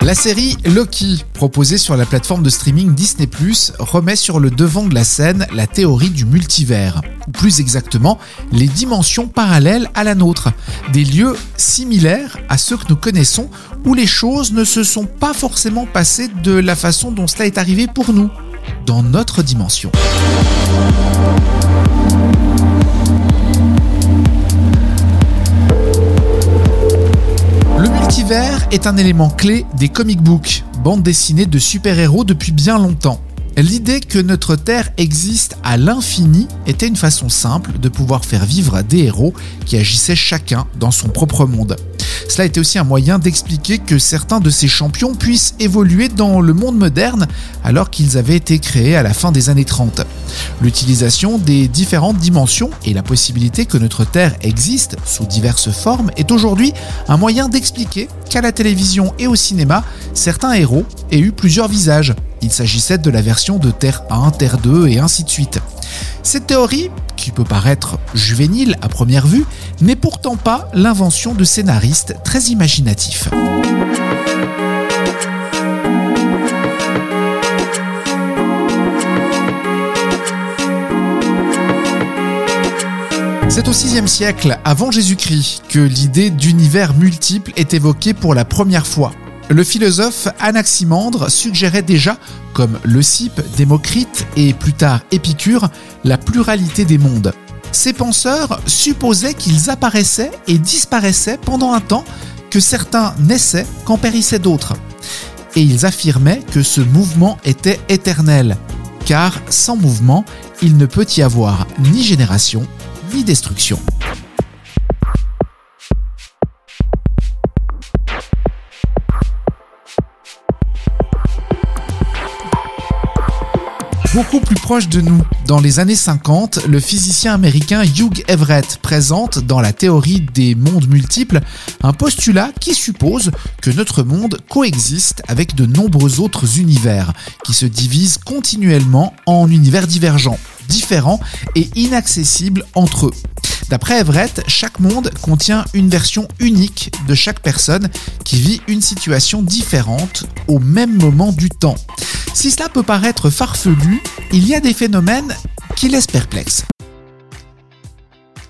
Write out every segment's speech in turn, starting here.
La série Loki, proposée sur la plateforme de streaming Disney ⁇ remet sur le devant de la scène la théorie du multivers, ou plus exactement les dimensions parallèles à la nôtre, des lieux similaires à ceux que nous connaissons où les choses ne se sont pas forcément passées de la façon dont cela est arrivé pour nous, dans notre dimension. Multivers est un élément clé des comic books, bande dessinée de super-héros depuis bien longtemps. L'idée que notre Terre existe à l'infini était une façon simple de pouvoir faire vivre des héros qui agissaient chacun dans son propre monde. Cela était aussi un moyen d'expliquer que certains de ces champions puissent évoluer dans le monde moderne alors qu'ils avaient été créés à la fin des années 30. L'utilisation des différentes dimensions et la possibilité que notre Terre existe sous diverses formes est aujourd'hui un moyen d'expliquer qu'à la télévision et au cinéma, certains héros aient eu plusieurs visages. Il s'agissait de la version de Terre 1, Terre 2 et ainsi de suite. Cette théorie, qui peut paraître juvénile à première vue, n'est pourtant pas l'invention de scénaristes très imaginatifs. C'est au VIe siècle, avant Jésus-Christ, que l'idée d'univers multiple est évoquée pour la première fois. Le philosophe Anaximandre suggérait déjà, comme Leucippe, Démocrite et plus tard Épicure, la pluralité des mondes. Ces penseurs supposaient qu'ils apparaissaient et disparaissaient pendant un temps, que certains naissaient quand périssaient d'autres. Et ils affirmaient que ce mouvement était éternel, car sans mouvement, il ne peut y avoir ni génération, ni destruction. Beaucoup plus proche de nous, dans les années 50, le physicien américain Hugh Everett présente dans la théorie des mondes multiples un postulat qui suppose que notre monde coexiste avec de nombreux autres univers, qui se divisent continuellement en univers divergents, différents et inaccessibles entre eux. D'après Everett, chaque monde contient une version unique de chaque personne qui vit une situation différente au même moment du temps. Si cela peut paraître farfelu, il y a des phénomènes qui laissent perplexe.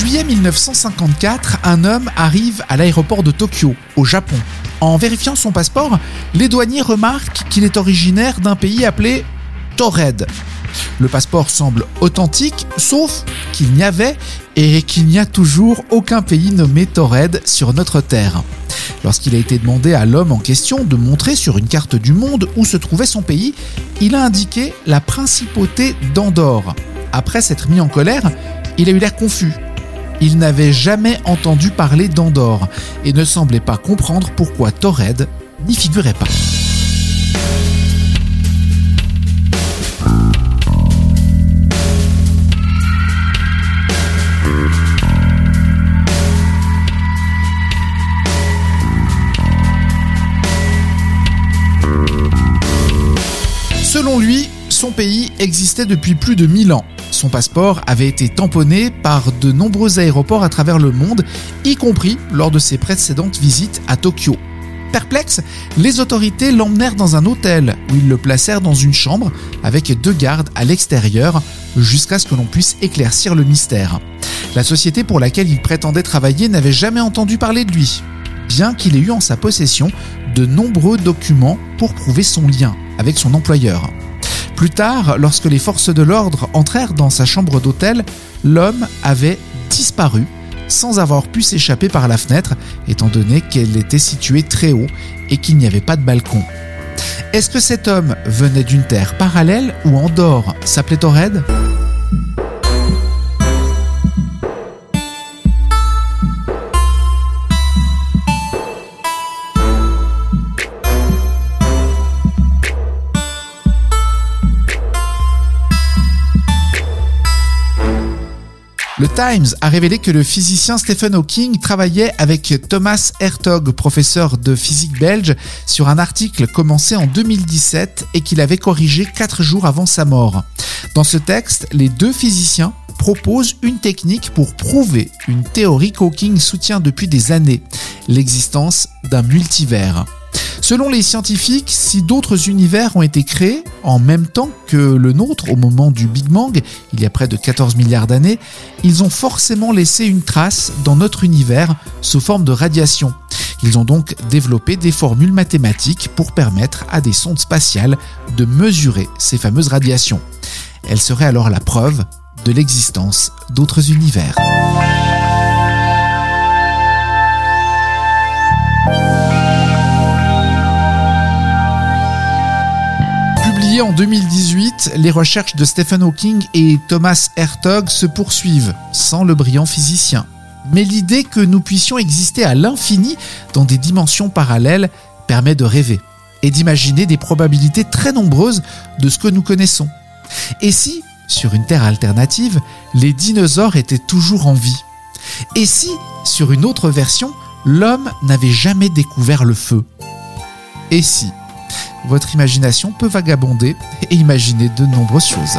Juillet 1954, un homme arrive à l'aéroport de Tokyo, au Japon. En vérifiant son passeport, les douaniers remarquent qu'il est originaire d'un pays appelé Tored. Le passeport semble authentique, sauf qu'il n'y avait et qu'il n'y a toujours aucun pays nommé Tored sur notre terre. Lorsqu'il a été demandé à l'homme en question de montrer sur une carte du monde où se trouvait son pays, il a indiqué la principauté d'Andorre. Après s'être mis en colère, il a eu l'air confus il n'avait jamais entendu parler d'Andorre et ne semblait pas comprendre pourquoi Tored n'y figurait pas. Selon lui, son pays existait depuis plus de 1000 ans. Son passeport avait été tamponné par de nombreux aéroports à travers le monde, y compris lors de ses précédentes visites à Tokyo. Perplexe, les autorités l'emmenèrent dans un hôtel où ils le placèrent dans une chambre avec deux gardes à l'extérieur jusqu'à ce que l'on puisse éclaircir le mystère. La société pour laquelle il prétendait travailler n'avait jamais entendu parler de lui, bien qu'il ait eu en sa possession de nombreux documents pour prouver son lien avec son employeur. Plus tard, lorsque les forces de l'ordre entrèrent dans sa chambre d'hôtel, l'homme avait disparu sans avoir pu s'échapper par la fenêtre, étant donné qu'elle était située très haut et qu'il n'y avait pas de balcon. Est-ce que cet homme venait d'une terre parallèle ou en dehors? S'appelait Tored Le Times a révélé que le physicien Stephen Hawking travaillait avec Thomas Hertog, professeur de physique belge, sur un article commencé en 2017 et qu'il avait corrigé quatre jours avant sa mort. Dans ce texte, les deux physiciens proposent une technique pour prouver une théorie qu'Hawking soutient depuis des années, l'existence d'un multivers. Selon les scientifiques, si d'autres univers ont été créés en même temps que le nôtre au moment du Big Bang, il y a près de 14 milliards d'années, ils ont forcément laissé une trace dans notre univers sous forme de radiation. Ils ont donc développé des formules mathématiques pour permettre à des sondes spatiales de mesurer ces fameuses radiations. Elles seraient alors la preuve de l'existence d'autres univers. En 2018, les recherches de Stephen Hawking et Thomas Hertog se poursuivent, sans le brillant physicien. Mais l'idée que nous puissions exister à l'infini dans des dimensions parallèles permet de rêver et d'imaginer des probabilités très nombreuses de ce que nous connaissons. Et si, sur une Terre alternative, les dinosaures étaient toujours en vie? Et si, sur une autre version, l'homme n'avait jamais découvert le feu? Et si votre imagination peut vagabonder et imaginer de nombreuses choses.